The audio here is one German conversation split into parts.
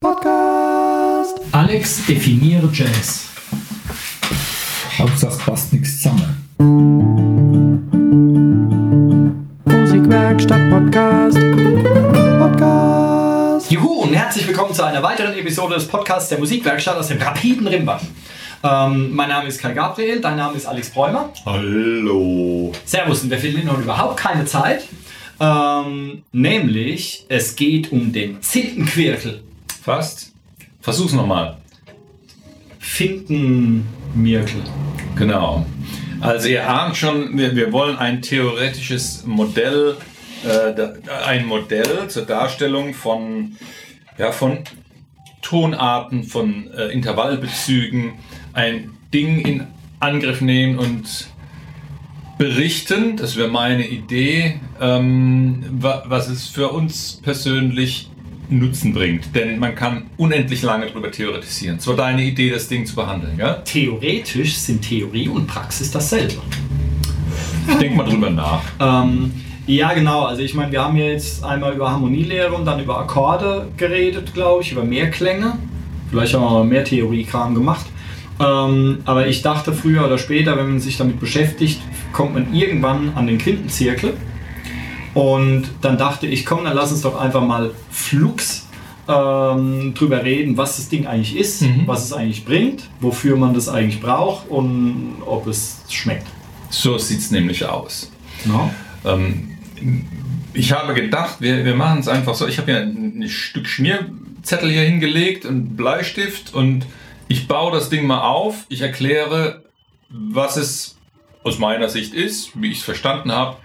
Podcast. Alex definiere Jazz. Hauptsache es passt nichts zusammen. Musikwerkstatt Podcast. Podcast. Juhu und herzlich willkommen zu einer weiteren Episode des Podcasts der Musikwerkstatt aus dem rapiden Rimbach. Ähm, mein Name ist Kai Gabriel, dein Name ist Alex Bräumer. Hallo. Servus, und wir verlieren heute überhaupt keine Zeit. Ähm, nämlich, es geht um den Zintenquirkel. Fast. Versuch's nochmal. Findenmirkel. Genau. Also ihr ahnt schon, wir, wir wollen ein theoretisches Modell, äh, ein Modell zur Darstellung von, ja, von Tonarten, von äh, Intervallbezügen, ein Ding in Angriff nehmen und berichten, das wäre meine Idee, ähm, wa was es für uns persönlich Nutzen bringt. Denn man kann unendlich lange darüber theoretisieren. Es war deine Idee, das Ding zu behandeln, ja? Theoretisch sind Theorie und Praxis dasselbe. Ich denke mal drüber nach. Ähm, ja, genau. Also ich meine, wir haben ja jetzt einmal über Harmonielehre und dann über Akkorde geredet, glaube ich, über Mehrklänge. Vielleicht haben wir auch mehr Theoriekram gemacht. Ähm, aber ich dachte früher oder später, wenn man sich damit beschäftigt, kommt man irgendwann an den Quintenzirkel. Und dann dachte ich, komm, dann lass uns doch einfach mal flux ähm, drüber reden, was das Ding eigentlich ist, Mhm. was es eigentlich bringt, wofür man das eigentlich braucht und ob es schmeckt. So sieht es nämlich aus. Ja. Ähm, ich habe gedacht, wir, wir machen es einfach so. Ich habe ja ein, ein Stück Schmierzettel hier hingelegt und Bleistift und ich baue das Ding mal auf. Ich erkläre, was es aus meiner Sicht ist, wie ich es verstanden habe.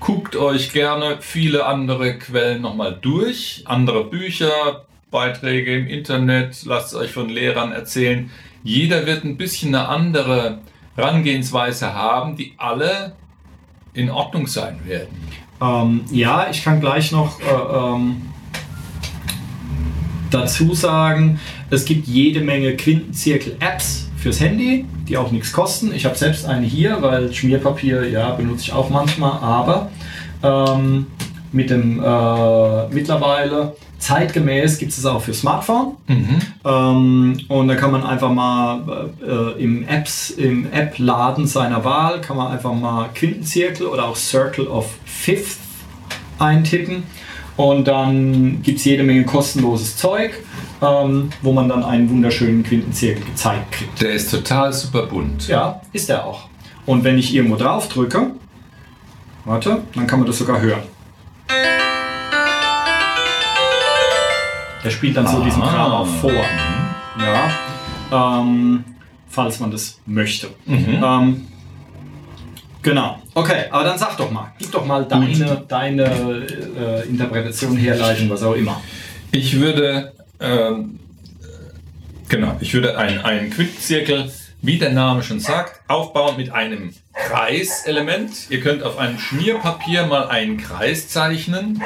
Guckt euch gerne viele andere Quellen nochmal durch, andere Bücher, Beiträge im Internet, lasst es euch von Lehrern erzählen. Jeder wird ein bisschen eine andere Herangehensweise haben, die alle in Ordnung sein werden. Ähm, ja, ich kann gleich noch äh, ähm, dazu sagen, es gibt jede Menge Quintenzirkel-Apps fürs Handy, die auch nichts kosten. Ich habe selbst eine hier, weil Schmierpapier, ja, benutze ich auch manchmal, aber ähm, mit dem äh, mittlerweile zeitgemäß gibt es es auch für Smartphone. Ähm, und da kann man einfach mal äh, im Apps, im App-Laden seiner Wahl, kann man einfach mal Quintenzirkel oder auch Circle of Fifth eintippen. Und dann gibt es jede Menge kostenloses Zeug, ähm, wo man dann einen wunderschönen Quintenzirkel gezeigt kriegt. Der ist total super bunt. Ja, ist er auch. Und wenn ich irgendwo drauf drücke, warte, dann kann man das sogar hören. Der spielt dann so diesen Ah. Kram auch vor. Ja, ähm, falls man das möchte. Mhm. Ähm, genau. Okay, aber dann sag doch mal, gib doch mal deine, deine äh, Interpretation, Herleitung, was auch immer. Ich würde, ähm, genau, ich würde einen, einen Quintenzirkel, wie der Name schon sagt, aufbauen mit einem Kreiselement. Ihr könnt auf einem Schmierpapier mal einen Kreis zeichnen.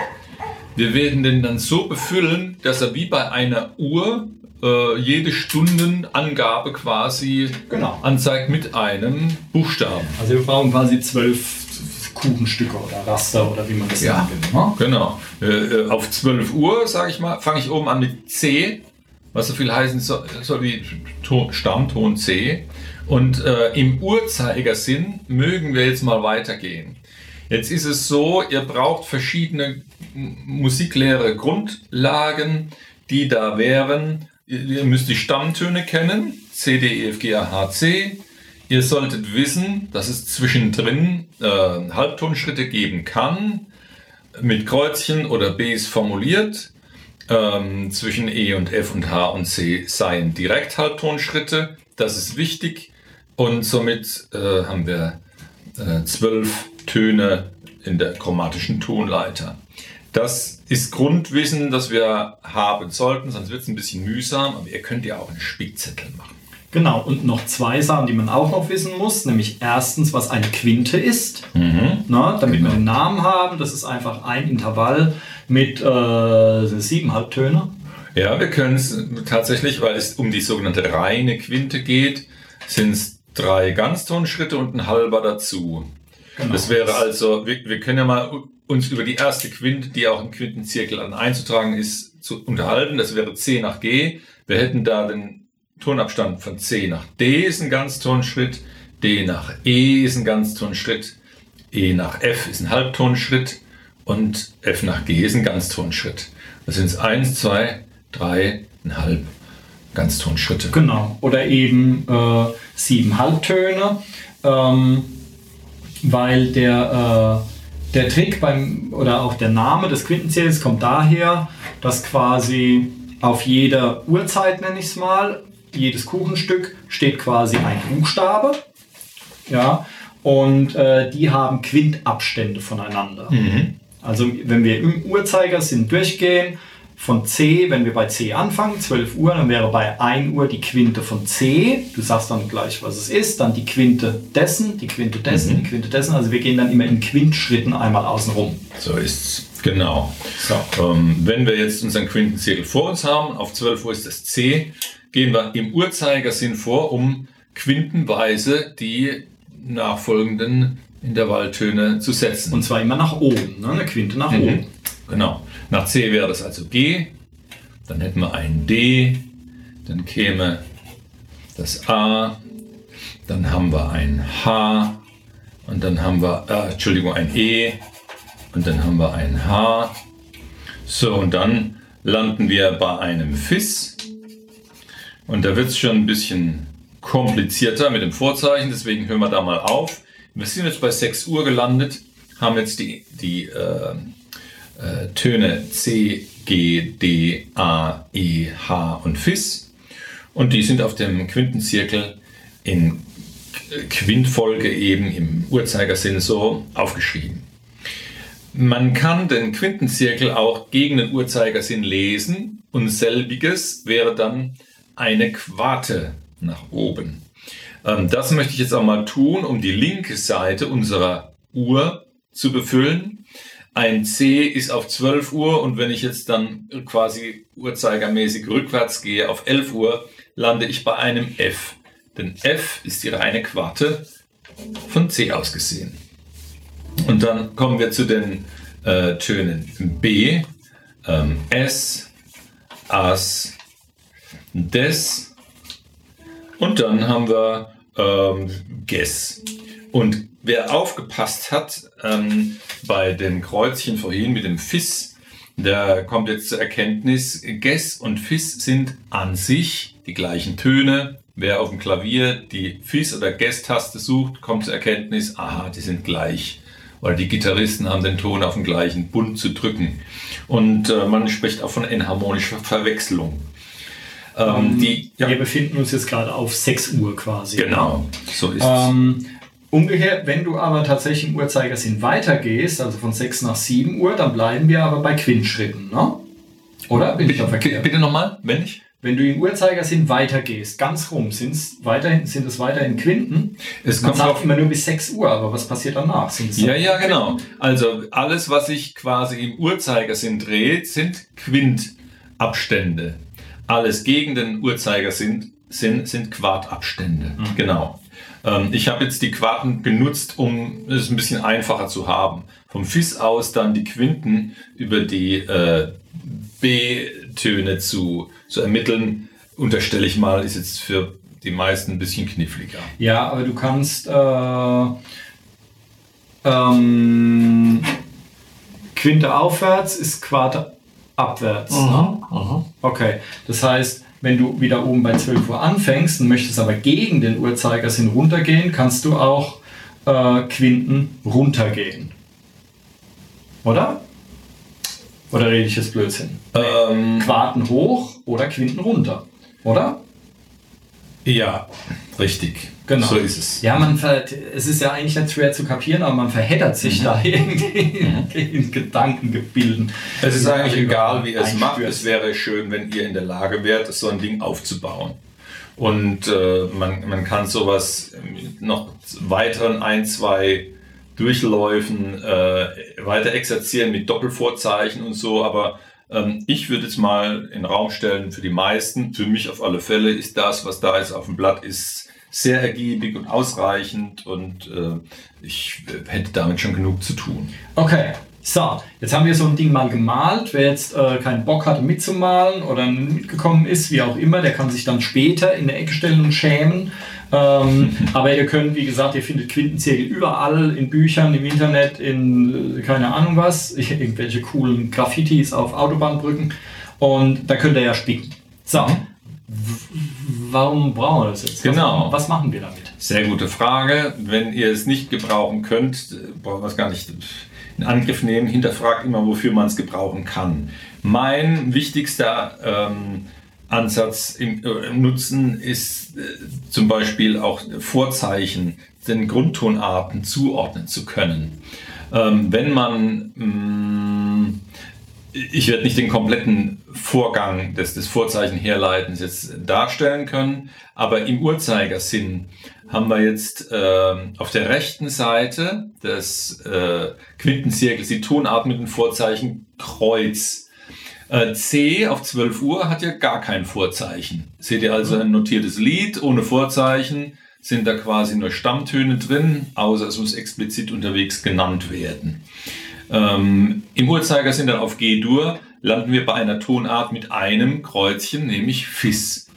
Wir werden den dann so befüllen, dass er wie bei einer Uhr äh, jede Stundenangabe quasi Genau. anzeigt mit einem Buchstaben. Also wir brauchen quasi zwölf Kuchenstücke oder Raster oder wie man das Ja. will. Ne? Genau. Äh, äh, auf 12 Uhr, sage ich mal, fange ich oben an mit C, was so viel heißen soll, soll wie Ton, Stammton C. Und äh, im Uhrzeigersinn mögen wir jetzt mal weitergehen. Jetzt ist es so, ihr braucht verschiedene musiklehre Grundlagen, die da wären. Ihr, müsst die Stammtöne kennen, C, D, E, F, G, A, H, C. Ihr solltet wissen, dass es zwischendrin äh, Halbtonschritte geben kann mit Kreuzchen oder Bs formuliert. Ähm, zwischen E und F und H und C seien Direkthalbtonschritte. Das ist wichtig. Und somit äh, haben wir äh, zwölf Töne in der chromatischen Tonleiter. Das ist Grundwissen, das wir haben sollten, sonst wird es ein bisschen mühsam, aber ihr könnt ja auch einen Spickzettel machen. Genau, und noch zwei Sachen, die man auch noch wissen muss, nämlich erstens, was eine Quinte ist, na, damit wir einen Namen haben. Das ist einfach ein Intervall mit äh, sieben Halbtöne. Ja, wir können es tatsächlich, weil es um die sogenannte reine Quinte geht, sind es drei Ganztonschritte und ein halber dazu. Genau. Das wäre also, wir, wir können ja mal uns über die erste Quinte, die auch im Quintenzirkel an einzutragen ist, zu unterhalten. Das wäre C nach G. Wir hätten da den Tonabstand von C nach D ist ein Ganztonschritt, D nach E ist ein Ganztonschritt, E nach F ist ein Halbtonschritt und F nach G ist ein Ganztonschritt. Das sind eins, zwei, drei, ein halb Ganztonschritte. Genau. Oder eben äh, sieben Halbtöne, ähm, weil der, äh, der Trick beim oder auch der Name des Quintenzählers kommt daher, dass quasi auf jeder Uhrzeit, nenne ich es mal, jedes Kuchenstück steht quasi ein Buchstabe. Ja, und äh, die haben Quintabstände voneinander. Mhm. Also wenn wir im Uhrzeigersinn durchgehen, von C, wenn wir bei C anfangen, 12 Uhr, dann wäre bei 1 Uhr die Quinte von C. Du sagst dann gleich, was es ist. Dann die Quinte dessen, die Quinte dessen, Mhm. die Quinte dessen. Also wir gehen dann immer in Quintschritten einmal außen rum. So ist's. Genau. So. Ähm, wenn wir jetzt unseren Quintenzirkel vor uns haben, auf 12 Uhr ist das C, gehen wir im Uhrzeigersinn vor, um quintenweise die nachfolgenden Intervalltöne zu setzen. Und zwar immer nach oben, ne? eine Quinte nach Mhm. oben. Genau. Nach C wäre das also G, dann hätten wir ein D, dann käme das A, dann haben wir ein H und dann haben wir, äh, Entschuldigung, ein E und dann haben wir ein H. So, und dann landen wir bei einem Fis und da wird es schon ein bisschen komplizierter mit dem Vorzeichen, deswegen hören wir da mal auf. Wir sind jetzt bei 6 Uhr gelandet, haben jetzt die, die äh, äh, Töne C, G, D, A, E, H und Fis. Und die sind auf dem Quintenzirkel in Quintfolge eben im Uhrzeigersinn so aufgeschrieben. Man kann den Quintenzirkel auch gegen den Uhrzeigersinn lesen und selbiges wäre dann eine Quarte nach oben. Ähm, Das möchte ich jetzt auch mal tun, um die linke Seite unserer Uhr zu befüllen. Ein C ist auf 12 Uhr und wenn ich jetzt dann quasi uhrzeigermäßig rückwärts gehe auf 11 Uhr, lande ich bei einem F. Denn F ist die reine Quarte von C aus gesehen. Und dann kommen wir zu den äh, Tönen B, ähm, S, As, Des und dann haben wir ähm, Ges. Und wer aufgepasst hat ähm, bei dem Kreuzchen vorhin mit dem Fis, der kommt jetzt zur Erkenntnis, Ges und Fis sind an sich die gleichen Töne. Wer auf dem Klavier die Fis- oder Ges-Taste sucht, kommt zur Erkenntnis, aha, die sind gleich. Oder die Gitarristen haben den Ton auf dem gleichen Bund zu drücken. Und äh, man spricht auch von enharmonischer Verwechslung. Ähm, die, ja, Wir befinden uns jetzt gerade auf 6 Uhr quasi. genau, so ist es. Umgekehrt, wenn du aber tatsächlich im Uhrzeigersinn weitergehst, also von 6 nach 7 Uhr, dann bleiben wir aber bei Quintschritten, ne? Oder? Bin ich verkehrt? Bitte nochmal, wenn ich? Wenn du im Uhrzeigersinn weitergehst, ganz rum, sind's weiterhin, sind es weiterhin Quinten. Es Man kommt sagt drauf. immer nur bis 6 Uhr, aber was passiert danach? Sind es Ja, ja, genau. Also alles, was sich quasi im Uhrzeigersinn dreht, sind Quintabstände. Alles gegen den Uhrzeigersinn sind, sind Quartabstände. Genau. Ähm, ich habe jetzt die Quarten genutzt, um es ein bisschen einfacher zu haben. Vom Fis aus dann die Quinten über die äh, B-Töne zu, zu ermitteln, unterstelle ich mal, ist jetzt für die meisten ein bisschen kniffliger. Ja, aber du kannst äh, ähm, Quinte aufwärts ist Quarte abwärts. Ne? Okay, das heißt, wenn du wieder oben bei 12 Uhr anfängst und möchtest aber gegen den Uhrzeigersinn runtergehen, kannst du auch äh, Quinten runtergehen. Oder? Oder rede ich jetzt Blödsinn? Ähm, Quarten hoch oder Quinten runter. Oder? Ja, richtig. Genau. So ist es. Ja, man ver es ist ja eigentlich nicht schwer zu kapieren, aber man verheddert sich da irgendwie in Gedankengebilden. Es ist eigentlich Ja, egal, wie ihr es macht. Es wäre schön, wenn ihr in der Lage wärt, so ein Ding aufzubauen. Und äh, man, man kann sowas mit noch weiteren ein, zwei Durchläufen äh, weiter exerzieren mit Doppelvorzeichen und so. Aber ich würde jetzt mal in den Raum stellen, für die meisten, für mich auf alle Fälle, ist das, was da jetzt auf dem Blatt ist, sehr ergiebig und ausreichend und äh, ich äh, hätte damit schon genug zu tun. Okay, So, jetzt haben wir so ein Ding mal gemalt. Wer jetzt äh, keinen Bock hatte mitzumalen oder mitgekommen ist, wie auch immer, der kann sich dann später in der Ecke stellen und schämen. Ähm, aber ihr könnt, wie gesagt, ihr findet Quintenzirkel überall, in Büchern, im Internet, in äh, keine Ahnung was, irgendwelche coolen Graffitis auf Autobahnbrücken. Und da könnt ihr ja spicken. So, warum brauchen wir das jetzt? Genau. Was, was machen wir damit? Sehr gute Frage. Wenn ihr es nicht gebrauchen könnt, brauchen wir es gar nicht in Angriff nehmen. Hinterfragt immer, wofür man es gebrauchen kann. Mein wichtigster ähm, Ansatz im, äh, Nutzen ist äh, zum Beispiel auch Vorzeichen den Grundtonarten zuordnen zu können. Ähm, wenn man mh, mm, ich werde nicht den kompletten Vorgang des, des Vorzeichen herleitens jetzt darstellen können, aber im Uhrzeigersinn haben wir jetzt äh, auf der rechten Seite des äh, Quintenzirkels die Tonart mit dem Vorzeichen Kreuz. Äh, C auf 12 Uhr hat ja gar kein Vorzeichen. Seht ihr also ein notiertes Lied ohne Vorzeichen, sind da quasi nur Stammtöne drin, außer es muss explizit unterwegs genannt werden. Ähm, Im Uhrzeigersinn dann auf G-Dur landen wir bei einer Tonart mit einem Kreuzchen, nämlich Fis.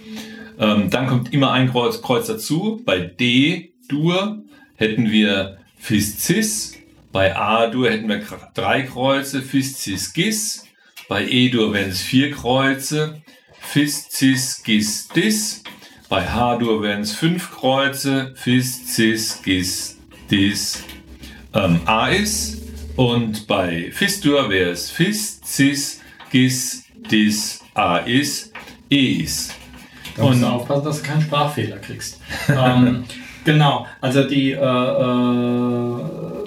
Ähm, dann kommt immer ein Kreuz, Kreuz dazu. Bei D-Dur hätten wir Fis, Cis. Bei A-Dur hätten wir drei Kreuze, Fis, Cis, Gis. Bei E-Dur wären es vier Kreuze, Fis, Cis, Gis, Dis. Bei H-Dur wären es fünf Kreuze, Fis, Cis, Gis, Dis. Ähm, A ist und bei Fistur wäre es Fis, Cis, Gis, Dis, A is, E is. Da musst du aufpassen, dass du keinen Sprachfehler kriegst. ähm, genau, also die, äh, äh,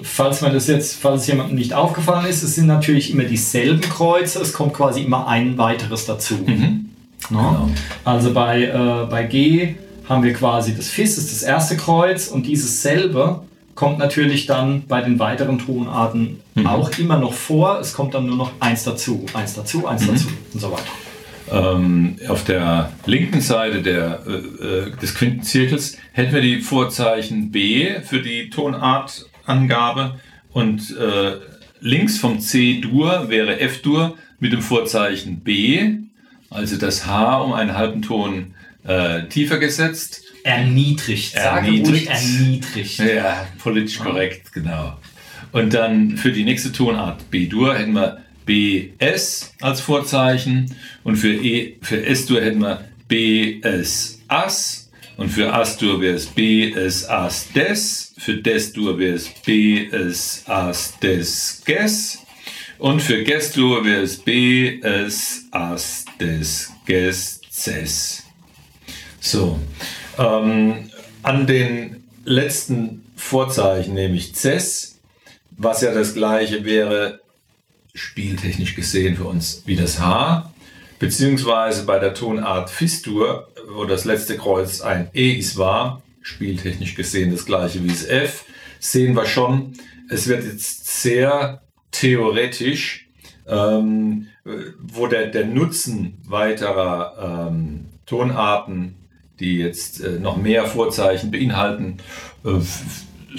falls man das jetzt, falls es jemandem nicht aufgefallen ist, es sind natürlich immer dieselben Kreuze, es kommt quasi immer ein weiteres dazu. Mhm. No? Genau. Also bei, äh, bei G haben wir quasi das Fis, ist das erste Kreuz und dieses selbe kommt natürlich dann bei den weiteren Tonarten mhm. auch immer noch vor. Es kommt dann nur noch eins dazu, eins dazu, eins mhm. dazu und so weiter. Ähm, auf der linken Seite der, äh, äh, des Quintenzirkels hätten wir die Vorzeichen B für die Tonartangabe und äh, links vom C-Dur wäre F-Dur mit dem Vorzeichen B, also das H um einen halben Ton äh, tiefer gesetzt Erniedrigt. Erniedrigt. erniedrigt. Ja, politisch korrekt, genau. Und dann für die nächste Tonart B-Dur hätten wir BS als Vorzeichen und für, e, für S-Dur hätten wir BS As und für As-Dur wäre es BS As Des, für Des-Dur wäre es BS As Des Ges und für Ges-Dur wäre es BS As Des Ges Ces. So, ähm, an den letzten Vorzeichen, nämlich Cess, was ja das gleiche wäre, spieltechnisch gesehen für uns wie das H, beziehungsweise bei der Tonart Fistur, wo das letzte Kreuz ein E ist war, spieltechnisch gesehen das gleiche wie das F, sehen wir schon, es wird jetzt sehr theoretisch, ähm, wo der, der Nutzen weiterer ähm, Tonarten die jetzt äh, noch mehr Vorzeichen beinhalten, äh,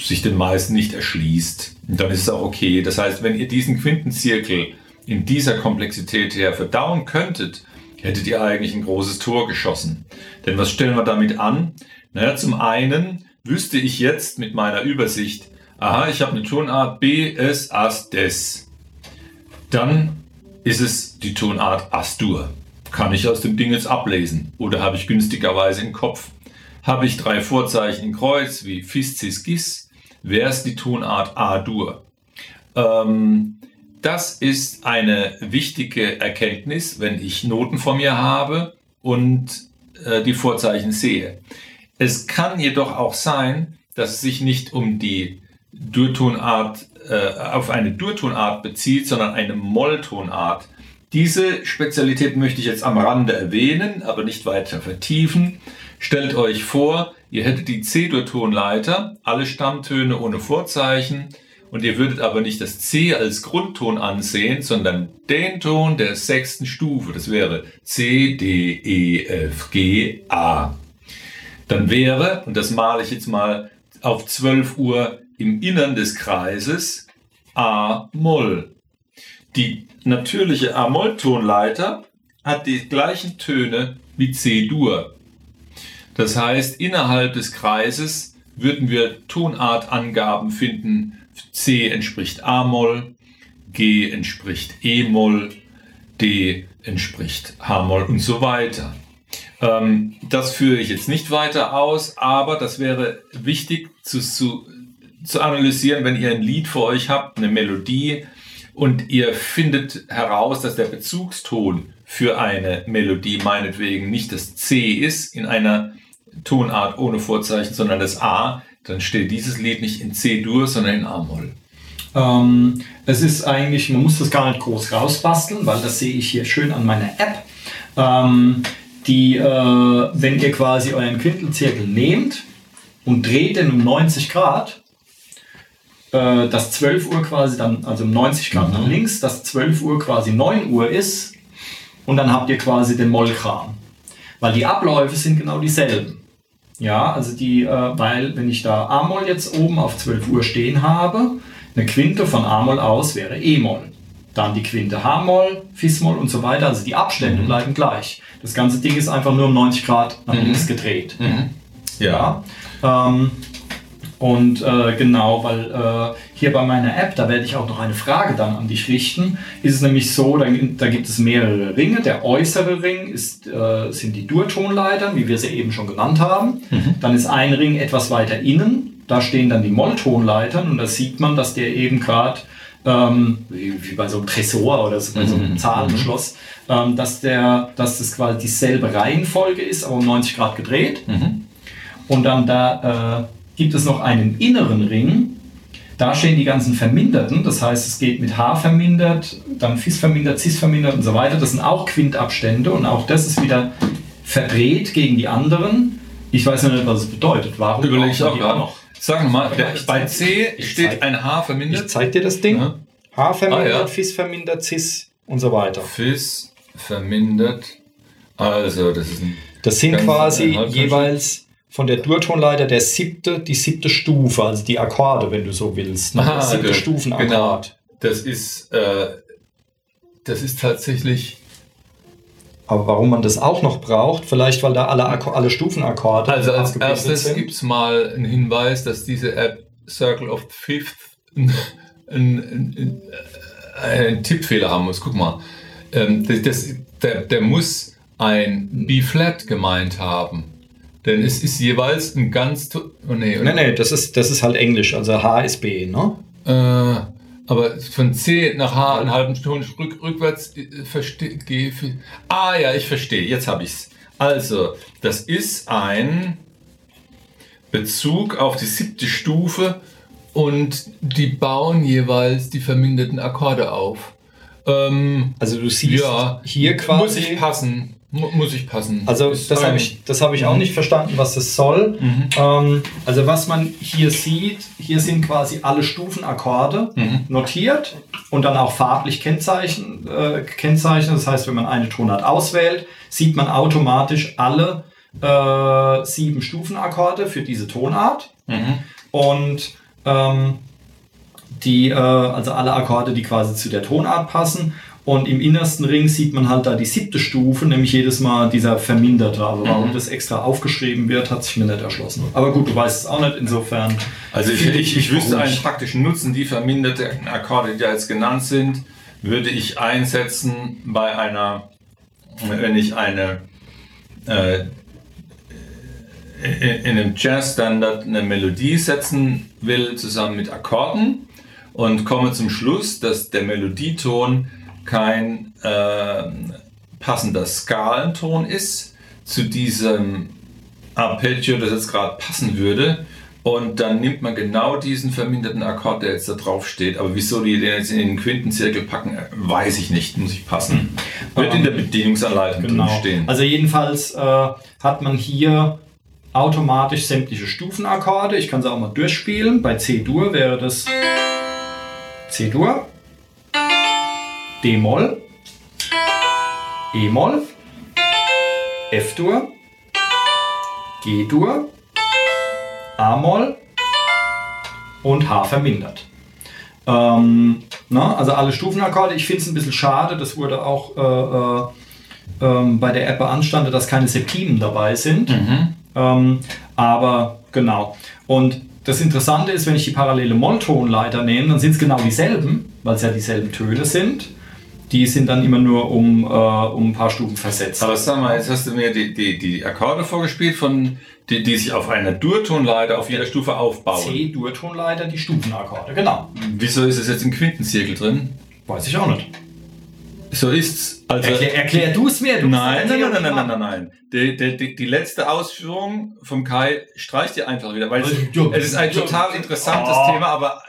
sich den meisten nicht erschließt. Und dann ist es auch okay. Das heißt, wenn ihr diesen Quintenzirkel in dieser Komplexität her verdauen könntet, hättet ihr eigentlich ein großes Tor geschossen. Denn was stellen wir damit an? Naja, zum einen wüsste ich jetzt mit meiner Übersicht, aha, ich habe eine Tonart B, S, As, Des. Dann ist es die Tonart As-Dur. Kann ich aus dem Ding jetzt ablesen oder habe ich günstigerweise im Kopf? Habe ich drei Vorzeichen in Kreuz wie Fis, Cis, Gis, wäre es die Tonart A-Dur. Ähm, das ist eine wichtige Erkenntnis, wenn ich Noten vor mir habe und äh, die Vorzeichen sehe. Es kann jedoch auch sein, dass es sich nicht um die Durtonart, äh, auf eine Durtonart bezieht, sondern eine Molltonart. Diese Spezialität möchte ich jetzt am Rande erwähnen, aber nicht weiter vertiefen. Stellt euch vor, ihr hättet die C-Dur-Tonleiter, alle Stammtöne ohne Vorzeichen, und ihr würdet aber nicht das C als Grundton ansehen, sondern den Ton der sechsten Stufe. Das wäre C, D, E, F, G, A. Dann wäre, und das male ich jetzt mal auf 12 Uhr im Innern des Kreises, A Moll die natürliche A-Moll-Tonleiter hat die gleichen Töne wie C-Dur. Das heißt, innerhalb des Kreises würden wir Tonartangaben finden. C entspricht A-Moll, G entspricht E-Moll, D entspricht H-Moll und so weiter. Ähm, das führe ich jetzt nicht weiter aus, aber das wäre wichtig zu, zu, zu analysieren, wenn ihr ein Lied vor euch habt, eine Melodie, und ihr findet heraus, dass der Bezugston für eine Melodie meinetwegen nicht das C ist in einer Tonart ohne Vorzeichen, sondern das A, dann steht dieses Lied nicht in C-Dur, sondern in A-Moll. Ähm, es ist eigentlich, man muss das gar nicht groß rausbasteln, weil das sehe ich hier schön an meiner App. Ähm, die, äh, wenn ihr quasi euren Quintelzirkel nehmt und dreht den um 90 Grad, äh, dass 12 Uhr quasi dann, also um 90 Grad nach links, dass 12 Uhr quasi 9 Uhr ist und dann habt ihr quasi den Mollkram. Weil die Abläufe sind genau dieselben. Ja, also die, äh, weil wenn ich da A-Moll jetzt oben auf 12 Uhr stehen habe, eine Quinte von A-Moll aus wäre E-Moll. Dann die Quinte H-Moll, Fis-Moll und so weiter. Also die Abstände mhm. bleiben gleich. Das ganze Ding ist einfach nur um 90 Grad nach mhm. links gedreht. Mhm. Ja. ja. Ähm, und äh, genau, weil äh, hier bei meiner App, da werde ich auch noch eine Frage dann an dich richten, ist es nämlich so, da, da gibt es mehrere Ringe. Der äußere Ring ist, äh, sind die Durtonleitern, wie wir sie eben schon genannt haben. Mhm. Dann ist ein Ring etwas weiter innen, da stehen dann die Molltonleitern und da sieht man, dass der eben gerade ähm, wie, wie, bei so einem Tresor oder so, bei so einem mhm. Zahlenschloss, ähm, dass, der, dass das quasi dieselbe Reihenfolge ist, aber um 90 Grad gedreht. Mhm. Und dann da äh, gibt es noch einen inneren Ring. Da stehen die ganzen Verminderten, das heißt, es geht mit H vermindert, dann Fis vermindert, Cis vermindert und so weiter. Das sind auch Quintabstände und auch das ist wieder verdreht gegen die anderen. Ich weiß nicht, was es bedeutet. Warum überlege ich auch, auch noch? Sag mal, bei C steht ein H vermindert. Ich zeig dir das Ding. Ja. H vermindert, ah, ja. Fis vermindert, Cis und so weiter. Fis vermindert. Also, das ist ein. Das sind quasi jeweils von der Durtonleiter der siebte, die siebte Stufe, also die Akkorde, wenn du so willst. Ne? Aha, siebte Stufenakkord. Genau. Das ist, äh, das ist tatsächlich. Aber warum man das auch noch braucht, vielleicht weil da alle, alle Stufenakkorde. Also als erstes gibt es mal einen Hinweis, dass diese App Circle of Fifth einen, einen, einen Tippfehler haben muss. Guck mal. Ähm, das, das, der, der muss ein B-Flat gemeint haben. Denn es ist jeweils ein ganz. Oh nee, nee, nee, das ist, das ist halt Englisch, also H ist B, ne? Äh, aber von C nach H einen halben Ton rück, rückwärts äh, verstehe. Ah ja, ich verstehe, jetzt habe ich es. Also, das ist ein Bezug auf die siebte Stufe und die bauen jeweils die verminderten Akkorde auf. Ähm, also du siehst ja, hier quasi. Muss ich passen. Muss ich passen. Also ist das habe ich, das hab ich auch mhm. nicht verstanden, was das soll. Mhm. Ähm, also was man hier sieht, hier sind quasi alle Stufenakkorde mhm. notiert und dann auch farblich kennzeichen, äh, kennzeichnet. Das heißt, wenn man eine Tonart auswählt, sieht man automatisch alle äh, sieben Stufenakkorde für diese Tonart. Mhm. Und ähm, die, äh, also alle Akkorde, die quasi zu der Tonart passen. Und im innersten Ring sieht man halt da die siebte Stufe, nämlich jedes Mal dieser verminderte. Also warum mhm. das extra aufgeschrieben wird, hat sich mir nicht erschlossen. Aber gut, du weißt es auch nicht, insofern. Also ich, ich, ich wüsste einen praktischen Nutzen, die verminderten Akkorde, die da jetzt genannt sind, würde ich einsetzen bei einer, wenn ich eine äh, in einem Jazz-Standard eine Melodie setzen will, zusammen mit Akkorden und komme zum Schluss, dass der Melodieton kein äh, passender Skalenton ist zu diesem Arpeggio, das jetzt gerade passen würde. Und dann nimmt man genau diesen verminderten Akkord, der jetzt da drauf steht. Aber wieso die den jetzt in den Quintenzirkel packen, weiß ich nicht, muss ich passen. Wird in der Bedienungsanleitung genau. stehen. Also jedenfalls äh, hat man hier automatisch sämtliche Stufenakkorde. Ich kann sie auch mal durchspielen. Bei C-Dur wäre das C-Dur. D-Moll, E-Moll, F-Dur, G-Dur, A-Moll und H vermindert. Ähm, na, also alle Stufenakkorde. Ich finde es ein bisschen schade, das wurde auch äh, äh, ähm, bei der App beanstandet, dass keine Septimen dabei sind. Ähm, aber genau. Und das Interessante ist, wenn ich die parallele Molltonleiter nehme, dann sind es genau dieselben, weil es ja dieselben Töne sind. Die sind dann immer nur um, äh, um ein paar Stufen versetzt. Aber sag mal, jetzt hast du mir die, die, die Akkorde vorgespielt, von, die, die sich auf einer Durtonleiter auf jeder Stufe aufbauen. C-Durtonleiter, die Stufenakkorde, genau. Wieso ist es jetzt im Quintenzirkel drin? Weiß ich auch nicht. So ist's. Also, Erklär, erklär du es mir. Du Nein, bist nein, nein, nein, nein, Theorie- nein, nein. Die, die, die, letzte Ausführung vom Kai streicht ihr einfach wieder, weil es, Ja, es ist ein total interessantes Oh. Thema, aber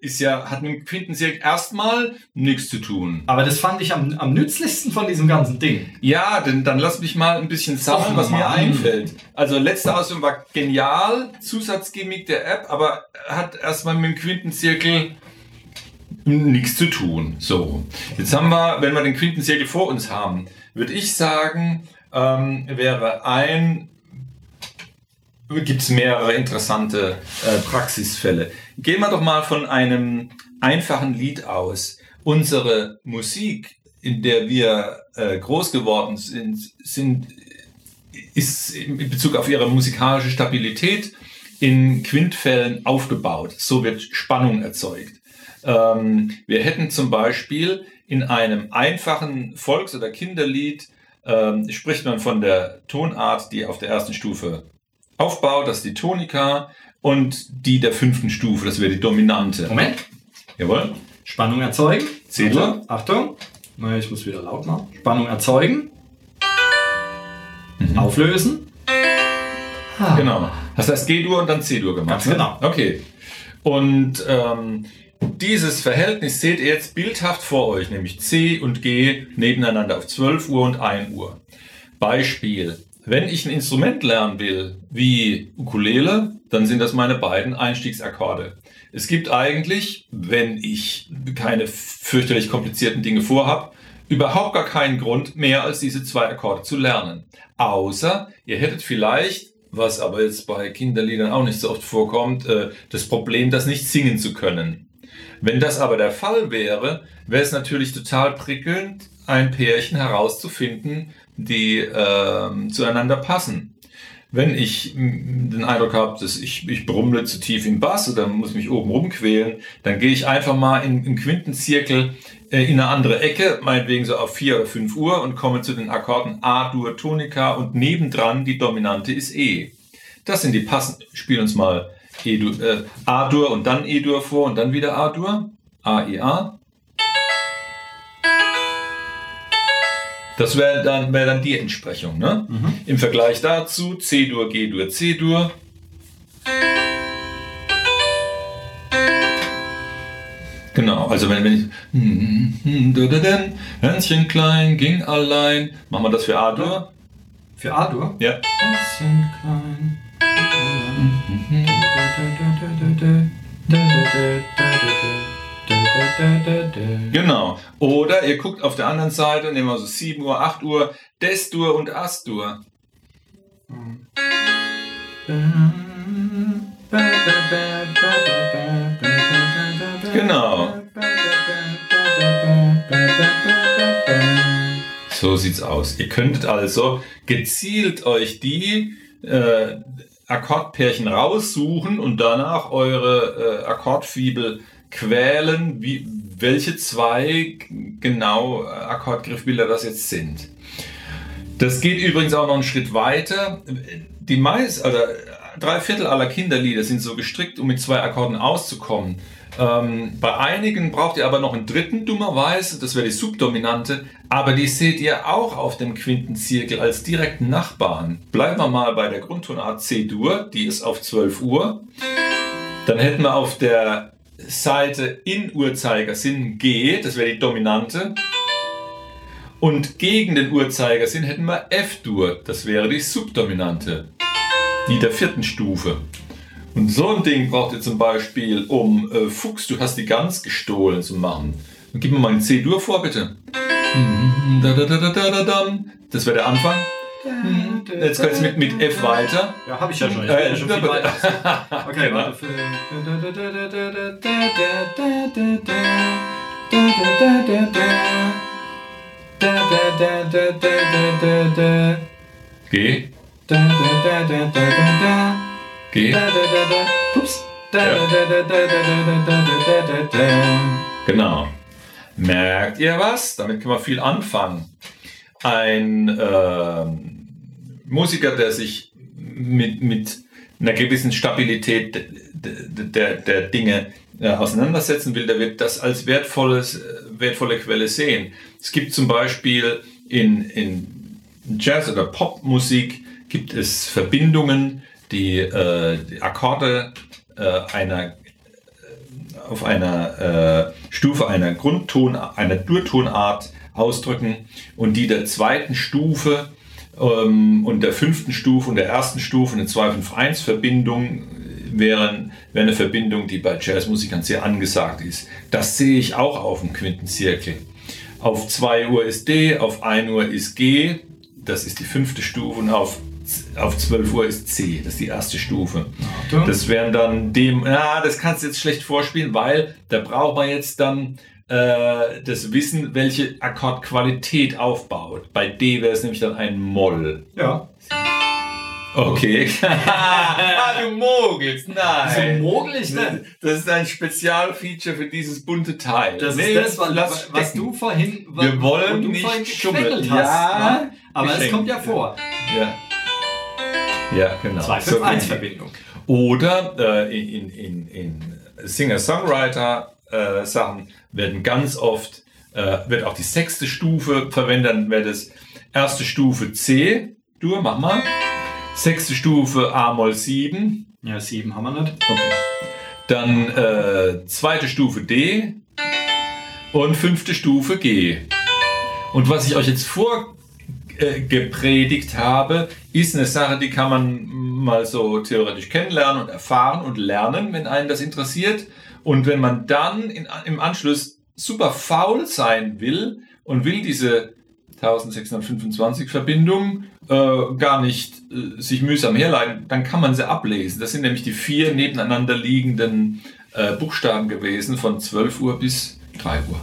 ist ja, hat mit dem Quintenzirkel erstmal nichts zu tun. Aber das fand ich am, am nützlichsten von diesem ganzen Ding. Ja, denn dann lass mich mal ein bisschen sammeln, was mir einfällt. Also letzte Ausführung war genial, Zusatzgimmick der App, aber hat erstmal mit dem Quintenzirkel nichts zu tun. So, jetzt haben wir, wenn wir den Quintenzirkel vor uns haben, würde ich sagen, ähm, wäre ein gibt es mehrere interessante äh, Praxisfälle. Gehen wir doch mal von einem einfachen Lied aus. Unsere Musik, in der wir äh, groß geworden sind, sind, ist in Bezug auf ihre musikalische Stabilität in Quintfällen aufgebaut. So wird Spannung erzeugt. Ähm, wir hätten zum Beispiel in einem einfachen Volks- oder Kinderlied ähm, spricht man von der Tonart, die auf der ersten Stufe aufbaut, das ist die Tonika und die der fünften Stufe, das wäre die Dominante. Moment. Jawohl. Spannung erzeugen. C-Dur. Also, Achtung. Na, Ich muss wieder laut machen. Spannung erzeugen. Auflösen. Ah. Genau. Das heißt G-Dur und dann C-Dur gemacht. Ganz ne? genau. Okay. Und ähm, dieses Verhältnis seht ihr jetzt bildhaft vor euch, nämlich C und G nebeneinander auf 12 Uhr und 1 Uhr. Beispiel. Wenn ich ein Instrument lernen will, wie Ukulele, dann sind das meine beiden Einstiegsakkorde. Es gibt eigentlich, wenn ich keine fürchterlich komplizierten Dinge vorhab, überhaupt gar keinen Grund, mehr als diese zwei Akkorde zu lernen. Außer ihr hättet vielleicht, was aber jetzt bei Kinderliedern auch nicht so oft vorkommt, äh, das Problem, das nicht singen zu können. Wenn das aber der Fall wäre, wäre es natürlich total prickelnd, ein Pärchen herauszufinden, die ähm, zueinander passen. Wenn ich den Eindruck habe, dass ich, ich brummle zu tief im Bass oder muss mich oben rumquälen, dann gehe ich einfach mal in, im Quintenzirkel äh, in eine andere Ecke, meinetwegen so auf 4 oder 5 Uhr und komme zu den Akkorden A-Dur, Tonika und nebendran die Dominante ist E. Das sind die passenden, spiel uns mal E-Dur, äh, A-Dur und dann E-Dur vor und dann wieder A-Dur, A-E-A. Das wäre dann, wär dann die Entsprechung. Ne? Im Vergleich dazu C-Dur, G-Dur, C-Dur. Genau, also wenn, wenn ich Hänschen klein ging allein, machen wir das für A-Dur? Für A-Dur. Ja. Bisschen klein. Genau. Oder ihr guckt auf der anderen Seite, nehmen wir so 7 Uhr, 8 Uhr, Des-Dur und As-Dur. Genau. So sieht's aus. Ihr könntet also gezielt euch die äh, Akkordpärchen raussuchen und danach eure äh, Akkordfibel quälen, wie, welche zwei genau äh, Akkordgriffbilder das jetzt sind. Das geht übrigens auch noch einen Schritt weiter. Die meist, also drei Viertel aller Kinderlieder sind so gestrickt, um mit zwei Akkorden auszukommen. Ähm, bei einigen braucht ihr aber noch einen dritten, dummerweise, das wäre die Subdominante, aber die seht ihr auch auf dem Quintenzirkel als direkten Nachbarn. Bleiben wir mal bei der Grundtonart C-Dur, die ist auf 12 Uhr. Dann hätten wir auf der Seite in Uhrzeigersinn G, das wäre die Dominante. Und gegen den Uhrzeigersinn hätten wir F-Dur, das wäre die Subdominante, die der vierten Stufe. Und so ein Ding braucht ihr zum Beispiel, um äh, Fuchs, du hast die Gans gestohlen zu machen. Dann gib mir mal ein C-Dur vor, bitte. Dam. Das wäre der Anfang. Jetzt du mit, mit F weiter. Ja, habe ich ja schon. Ich Äh, ja schon viel weiter. Okay, Genau. warte. G, G. Ups. Genau. Merkt ihr was? Damit kann man viel anfangen. Ein ähm, Musiker, der sich mit, mit einer gewissen Stabilität d- d- der, der Dinge äh, auseinandersetzen will, der wird das als wertvolles, äh, wertvolle Quelle sehen. Es gibt zum Beispiel in, in Jazz- oder Popmusik gibt es Verbindungen, die, äh, die Akkorde äh, einer auf einer äh, Stufe einer Grundton, einer Durtonart ausdrücken und die der zweiten Stufe ähm, und der fünften Stufe und der ersten Stufe eine 2-5-1 Verbindung wären, wäre eine Verbindung, die bei Jazzmusikern sehr angesagt ist. Das sehe ich auch auf dem Quintenzirkel. Auf 2 Uhr ist D, auf 1 Uhr ist G, das ist die fünfte Stufe und auf, auf 12 Uhr ist C, das ist die erste Stufe. Achtung. Das wären dann dem, ja, das kannst du jetzt schlecht vorspielen, weil da braucht man jetzt dann äh, das Wissen, welche Akkordqualität aufbaut. Bei D wäre es nämlich dann ein Moll. Ja. Okay. ah, du mogelst, So nein. mogel ich denn? Das ist ein Spezialfeature für dieses bunte Teil. Das Nee, ist das, was, was du vorhin, Wir wollen wo du nicht vorhin schummeln. hast. Ja, ne? Aber es kommt ja vor. Ja. Ja, genau. 2-5-1-Verbindung. Oder äh, in, in, in Singer-Songwriter-Sachen werden ganz oft, äh, wird auch die sechste Stufe verwendet, dann wäre das erste Stufe C, Dur, mach mal. Sechste Stufe A-Moll 7, Ja, sieben haben wir nicht. okay. Dann äh, zweite Stufe D und fünfte Stufe G. Und was ich euch jetzt vorgepredigt habe, ist eine Sache, die kann man mal so theoretisch kennenlernen und erfahren und lernen, wenn einen das interessiert. Und wenn man dann in, im Anschluss super faul sein will und will diese 1625 Verbindung äh, gar nicht äh, sich mühsam herleiten, dann kann man sie ablesen. Das sind nämlich die vier nebeneinander liegenden äh, Buchstaben gewesen von 12 Uhr bis 3 Uhr.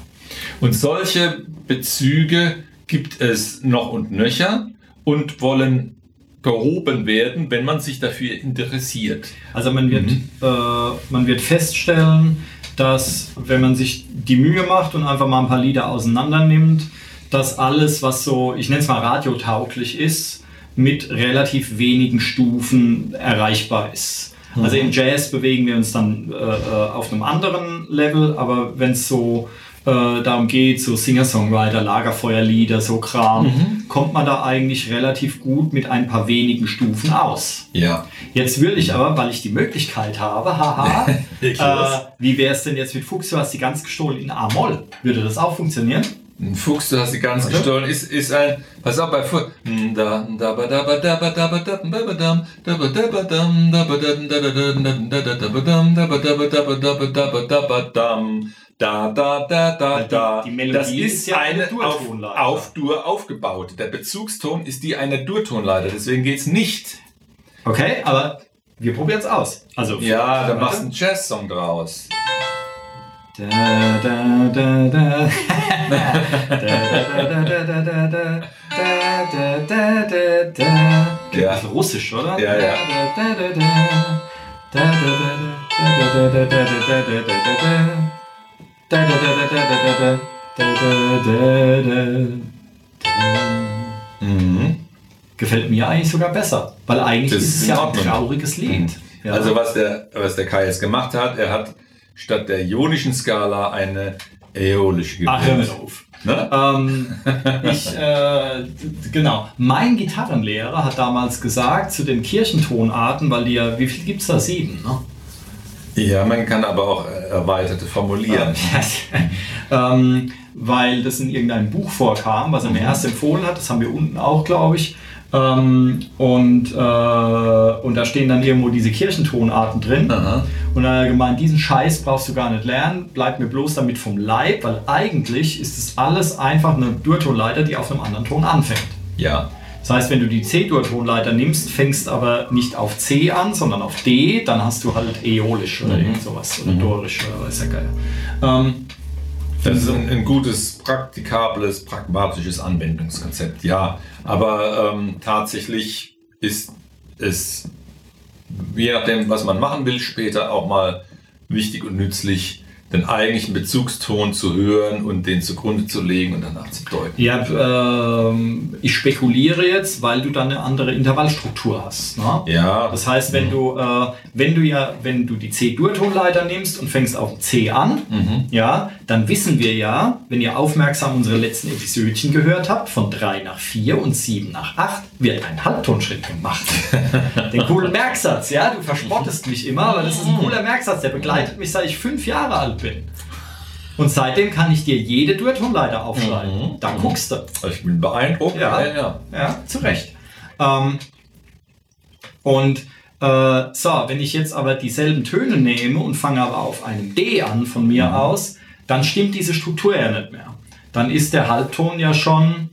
Und solche Bezüge gibt es noch und nöcher und wollen gehoben werden, wenn man sich dafür interessiert. Also man wird, Mhm. äh, man wird feststellen, dass wenn man sich die Mühe macht und einfach mal ein paar Lieder auseinander nimmt, dass alles, was so, ich nenne es mal radiotauglich ist, mit relativ wenigen Stufen erreichbar ist. Also im Jazz bewegen wir uns dann äh, äh, auf einem anderen Level, aber wenn es so äh, darum geht, so Singer-Songwriter, Lagerfeuerlieder, so Kram, kommt man da eigentlich relativ gut mit ein paar wenigen Stufen aus. Ja. Jetzt will ich aber, weil ich die Möglichkeit habe, haha, äh, wie wäre es denn jetzt mit Fuchs, du hast die ganz gestohlen in A-Moll? Würde das auch funktionieren? Ein Fuchs, du hast die ganz Warte. gestohlen, ist, ist ein, pass auf, bei Fuchs. Da, da, da, da, Die- da. die Melodie das ist ist ja eine eine auf, auf Dur aufgebaut. Der Bezugston ist die einer Durtonleiter, deswegen geht's nicht. Okay, aber wir probieren es aus. Also, Ja, dann machst du einen Jazz-Song draus. Da, da, da, da. Ja. ein bisschen russisch, oder? Ja, ja. Da, da, da, da. Da, da, da, da, da, da, da, da, da, da, da. Da, da, da, mhm. Gefällt mir eigentlich sogar besser, weil eigentlich das ist es ja ein trauriges Lied. Ja. Also was der, was der Kai jetzt gemacht hat, er hat statt der ionischen Skala eine äolische gewählt. Ach, hör mir auf. Ne? Ähm, ich, äh, genau. Mein Gitarrenlehrer hat damals gesagt, zu den Kirchentonarten, weil die ja, wie viel gibt es da? Sieben, ne? Ja, man kann aber auch äh, erweiterte formulieren. ähm, weil das in irgendeinem Buch vorkam, was er mir erst empfohlen hat. Das haben wir unten auch, glaube ich. Ähm, und, äh, und da stehen dann irgendwo diese Kirchentonarten drin. Aha. Und dann hat er gemeint, diesen Scheiß brauchst du gar nicht lernen, bleib mir bloß damit vom Leib, weil eigentlich ist es alles einfach eine Durtonleiter, die auf einem anderen Ton anfängt. Ja. Das heißt, wenn du die C-Dur-Tonleiter nimmst, fängst aber nicht auf C an, sondern auf D, dann hast du halt Äolisch oder irgend sowas oder Dorisch oder weiß ja geil. Ähm, Das ist ein, ein gutes, praktikables, pragmatisches Anwendungskonzept, ja. Aber ähm, tatsächlich ist es, je nachdem, was man machen will, später auch mal wichtig und nützlich, den eigentlichen Bezugston zu hören und den zugrunde zu legen und danach zu deuten. ja, ähm, ich spekuliere jetzt, weil du dann eine andere Intervallstruktur hast. Ne? Ja, Das heißt, wenn du, äh, wenn du ja, wenn du die C-Dur-Tonleiter nimmst und fängst auf C an, ja, dann wissen wir ja, wenn ihr aufmerksam unsere letzten Episodchen gehört habt, von 3 nach 4 und 7 nach 8 wird ein Halbtonschritt gemacht. Den coolen Merksatz, ja, du verspottest mich immer, aber das ist ein cooler Merksatz, der begleitet mich, seit ich fünf Jahre alt bin. Und seitdem kann ich dir jede Dur-Tonleiter aufschreiben. Da guckst du. ich bin beeindruckt. Ja. ja. Ja, zu Recht. Ähm, und äh, so, wenn ich jetzt aber dieselben Töne nehme und fange aber auf einem D an von mir aus, dann stimmt diese Struktur ja nicht mehr. Dann ist der Halbton ja schon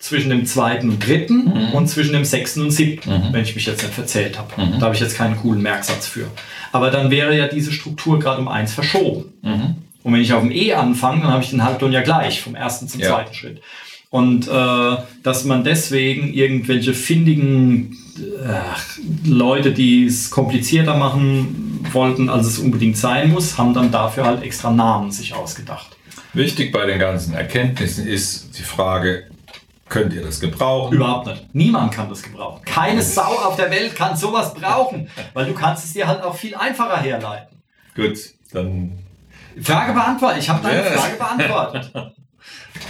zwischen dem zweiten und dritten und zwischen dem sechsten und siebten, wenn ich mich jetzt nicht verzählt habe. Da habe ich jetzt keinen coolen Merksatz für. Aber dann wäre ja diese Struktur gerade um eins verschoben. Und wenn ich auf dem E anfange, dann habe ich den Halbton ja gleich vom ersten zum Ja. zweiten Schritt. Und äh, dass man deswegen irgendwelche findigen äh, Leute, die es komplizierter machen wollten, als es unbedingt sein muss, haben dann dafür halt extra Namen sich ausgedacht. Wichtig bei den ganzen Erkenntnissen ist die Frage, könnt ihr das gebrauchen? Überhaupt nicht. Niemand kann das gebrauchen. Keine Sau auf der Welt kann sowas brauchen, weil du kannst es dir halt auch viel einfacher herleiten. Gut, dann Frage beantwortet. Ich habe deine Ja. Frage beantwortet.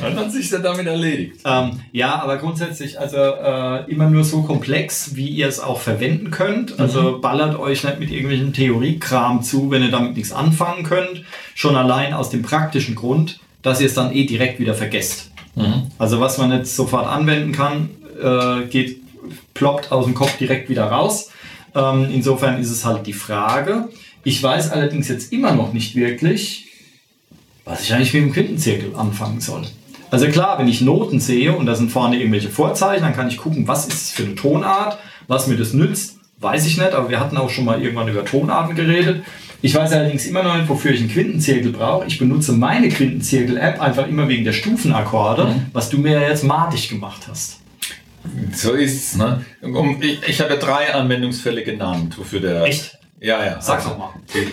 dann hat sich dann damit erledigt. Ähm, ja, aber grundsätzlich, also äh, immer nur so komplex, wie ihr es auch verwenden könnt. Also ballert euch nicht mit irgendwelchen Theoriekram zu, wenn ihr damit nichts anfangen könnt. Schon allein aus dem praktischen Grund, dass ihr es dann eh direkt wieder vergesst. Also was man jetzt sofort anwenden kann, äh, geht, ploppt aus dem Kopf direkt wieder raus. Ähm, insofern ist es halt die Frage. Ich weiß allerdings jetzt immer noch nicht wirklich, was ich eigentlich mit dem Quintenzirkel anfangen soll. Also klar, wenn ich Noten sehe und da sind vorne irgendwelche Vorzeichen, dann kann ich gucken, was ist es für eine Tonart, was mir das nützt, weiß ich nicht, aber wir hatten auch schon mal irgendwann über Tonarten geredet. Ich weiß allerdings immer noch nicht, wofür ich einen Quintenzirkel brauche. Ich benutze meine Quintenzirkel-App einfach immer wegen der Stufenakkorde, was du mir ja jetzt madig gemacht hast. So ist's, ne? Ich ich habe ja drei Anwendungsfälle genannt, wofür der. Echt? Ja, ja. Sag doch mal.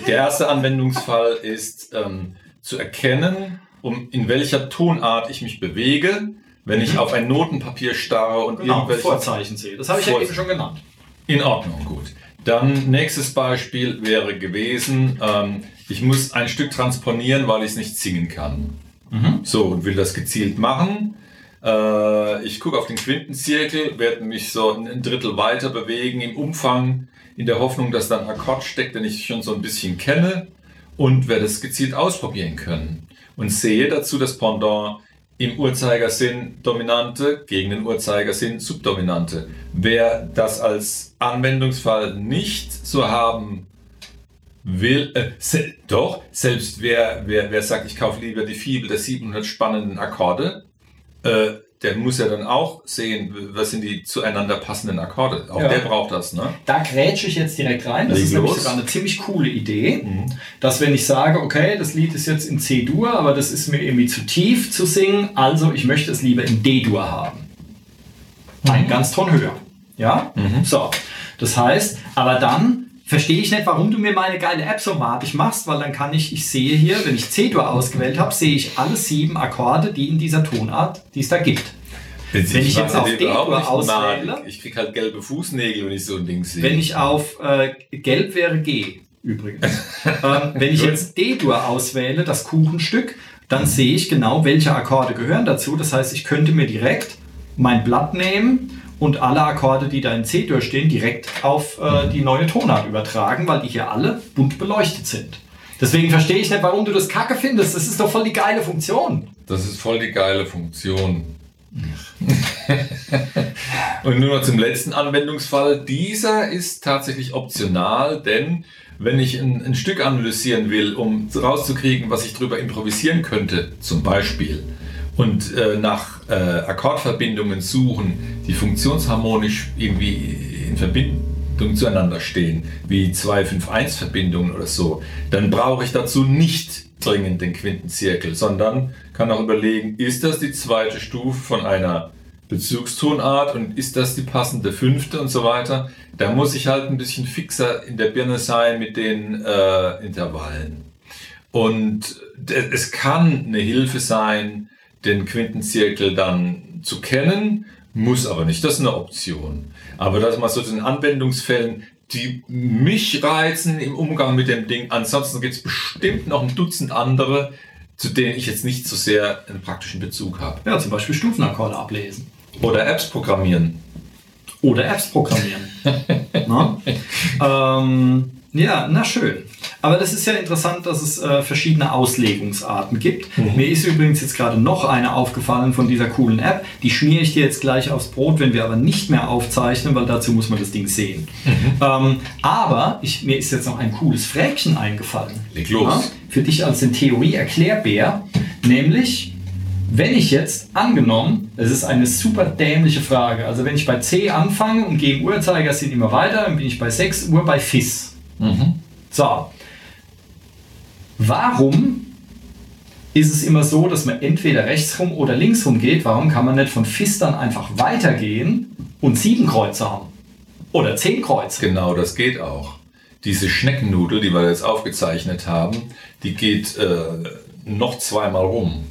Der erste Anwendungsfall ist ähm, zu erkennen, um in welcher Tonart ich mich bewege, wenn ich auf ein Notenpapier starre und Mhm. Genau, irgendwelche Vorzeichen sehe. Das habe ich ja Vorzeichen. eben schon genannt. In Ordnung, gut. Dann nächstes Beispiel wäre gewesen, ähm, ich muss ein Stück transponieren, weil ich es nicht singen kann. So, und will das gezielt machen. Äh, ich gucke auf den Quintenzirkel, werde mich so ein ein Drittel weiter bewegen im Umfang, in der Hoffnung, dass da ein Akkord steckt, den ich schon so ein bisschen kenne und werde es gezielt ausprobieren können. Und sehe dazu das Pendant im Uhrzeigersinn Dominante gegen den Uhrzeigersinn Subdominante. Wer das als Anwendungsfall nicht so haben will, äh, se doch, selbst wer, wer, wer sagt, ich kaufe lieber die Fibel der 700 spannenden Akkorde, äh, der muss ja dann auch sehen, was sind die zueinander passenden Akkorde. Auch Ja. der braucht das, ne? Da grätsche ich jetzt direkt rein. Das Leg ist nämlich sogar eine ziemlich coole Idee, dass wenn ich sage, okay, das Lied ist jetzt in C-Dur, aber das ist mir irgendwie zu tief zu singen, also ich möchte es lieber in D-Dur haben. Einen ganz Ton höher. Ja? So. Das heißt, aber dann verstehe ich nicht, warum du mir meine geile App so madig machst, weil dann kann ich, ich sehe hier, wenn ich C-Dur ausgewählt habe, sehe ich alle sieben Akkorde, die in dieser Tonart, die es da gibt. Wenn ich jetzt auf D-Dur auswähle- madig. Ich krieg halt gelbe Fußnägel, wenn ich so ein Ding sehe. Wenn ich auf äh, Gelb wäre G übrigens. ähm, wenn ich jetzt D-Dur auswähle, das Kuchenstück, dann sehe ich genau, welche Akkorde gehören dazu. Das heißt, ich könnte mir direkt mein Blatt nehmen und alle Akkorde, die da in C-Dur stehen, direkt auf äh, die neue Tonart übertragen, weil die hier alle bunt beleuchtet sind. Deswegen verstehe ich nicht, warum du das kacke findest. Das ist doch voll die geile Funktion. Das ist voll die geile Funktion. Und nur noch zum letzten Anwendungsfall. Dieser ist tatsächlich optional, denn wenn ich ein, ein Stück analysieren will, um rauszukriegen, was ich drüber improvisieren könnte, zum Beispiel, und äh, nach äh, Akkordverbindungen suchen, die funktionsharmonisch irgendwie in Verbindung zueinander stehen, wie 2-5-1-Verbindungen oder so, dann brauche ich dazu nicht dringend den Quintenzirkel, sondern kann auch überlegen, ist das die zweite Stufe von einer Bezugstonart und ist das die passende fünfte und so weiter. Da muss ich halt ein bisschen fixer in der Birne sein mit den äh, Intervallen. Und es kann eine Hilfe sein, den Quintenzirkel dann zu kennen, muss aber nicht. Das ist eine Option. Aber das mal so in Anwendungsfällen, die mich reizen im Umgang mit dem Ding. Ansonsten gibt es bestimmt noch ein Dutzend andere, zu denen ich jetzt nicht so sehr einen praktischen Bezug habe. Ja, zum Beispiel Stufenakkorde ablesen. Oder Apps programmieren. Oder Apps programmieren. na? Ähm, ja, na schön. Aber das ist ja interessant, dass es äh, verschiedene Auslegungsarten gibt. Mhm. Mir ist übrigens jetzt gerade noch eine aufgefallen von dieser coolen App. Die schmiere ich dir jetzt gleich aufs Brot, wenn wir aber nicht mehr aufzeichnen, weil dazu muss man das Ding sehen. Mhm. Ähm, aber ich, mir ist jetzt noch ein cooles Fräkchen eingefallen. Leg los. Ja, für dich als den Theorie-Erklärbär. Nämlich, wenn ich jetzt angenommen, es ist eine super dämliche Frage, also wenn ich bei C anfange und gehe im Uhrzeigersinn immer weiter, dann bin ich bei 6 Uhr bei FIS. Mhm. So, Warum ist es immer so, dass man entweder rechts rum oder links rum geht? Warum kann man nicht von FIS dann einfach weitergehen und sieben Kreuze haben? Oder zehn Kreuze? Genau, das geht auch. Diese Schneckennudel, die wir jetzt aufgezeichnet haben, die geht äh, noch zweimal rum.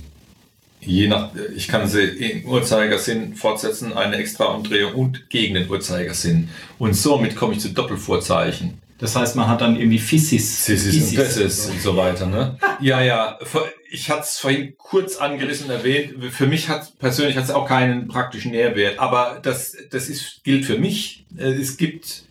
Je nach, ich kann sie im Uhrzeigersinn fortsetzen, eine extra Umdrehung und gegen den Uhrzeigersinn. Und somit komme ich zu Doppelvorzeichen. Das heißt, man hat dann irgendwie Fissis. Fissis und Bessis und so weiter, ne? Ja, ja. Ich hatte es vorhin kurz angerissen erwähnt. Für mich hat persönlich hat es auch keinen praktischen Nährwert, aber das, das ist, gilt für mich. Äh, es gibt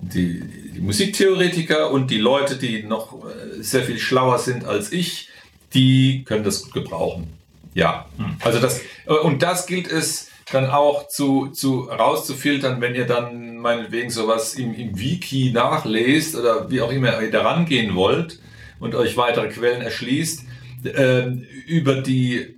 die, die Musiktheoretiker und die Leute, die noch äh, sehr viel schlauer sind als ich, die können das gut gebrauchen. Ja. Hm. Also das, äh, und das gilt es dann auch zu, zu rauszufiltern, wenn ihr dann meinetwegen sowas im, im Wiki nachlest oder wie auch immer ihr da rangehen wollt und euch weitere Quellen erschließt, äh, über die,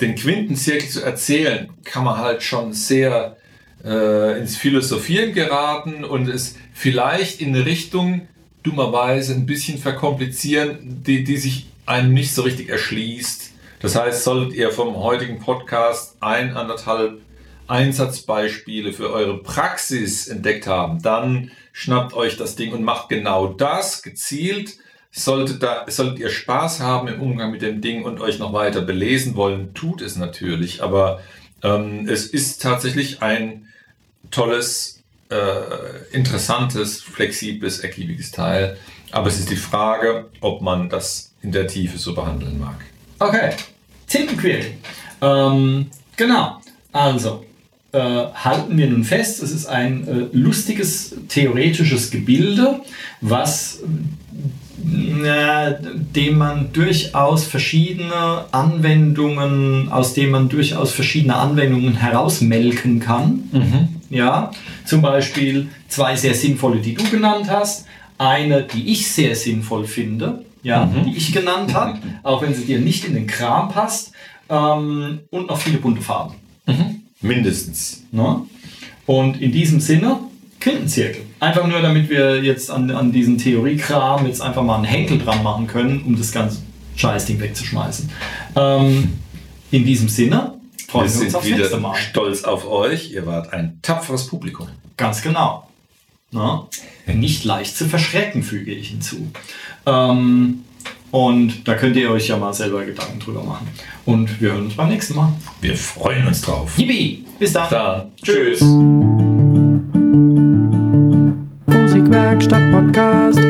den Quintenzirkel zu erzählen, kann man halt schon sehr äh, ins Philosophieren geraten und es vielleicht in eine Richtung dummerweise ein bisschen verkomplizieren, die, die sich einem nicht so richtig erschließt. Das heißt, solltet ihr vom heutigen Podcast ein, anderthalb Einsatzbeispiele für eure Praxis entdeckt haben, dann schnappt euch das Ding und macht genau das gezielt. Solltet, da, solltet ihr Spaß haben im Umgang mit dem Ding und euch noch weiter belesen wollen, tut es natürlich. Aber ähm, es ist tatsächlich ein tolles, äh, interessantes, flexibles, ergiebiges Teil. Aber es ist die Frage, ob man das in der Tiefe so behandeln mag. Okay, Tintenquirl. Ähm, genau, also äh, halten wir nun fest, es ist ein äh, lustiges theoretisches Gebilde, was äh, dem man durchaus verschiedene Anwendungen, aus dem man durchaus verschiedene Anwendungen herausmelken kann. Mhm. Ja, zum Beispiel zwei sehr sinnvolle, die du genannt hast. Eine, die ich sehr sinnvoll finde, ja, mhm. die ich genannt habe, auch wenn sie dir nicht in den Kram passt. Ähm, und noch viele bunte Farben. Mhm. Mindestens. Ne? Und in diesem Sinne, Quintenzirkel. Einfach nur, damit wir jetzt an, an diesen Theoriekram jetzt einfach mal einen Henkel dran machen können, um das ganze Scheißding wegzuschmeißen. Ähm, in diesem Sinne, freuen wir, wir uns aufs nächste Mal. Stolz auf euch, ihr wart ein tapferes Publikum. Ganz genau. Ne? Nicht leicht zu verschrecken, füge ich hinzu. Ähm, und da könnt ihr euch ja mal selber Gedanken drüber machen. Und wir hören uns beim nächsten Mal. Wir freuen uns drauf. Yippie! Bis dann. dann. Tschüss. Musikwerkstatt Podcast.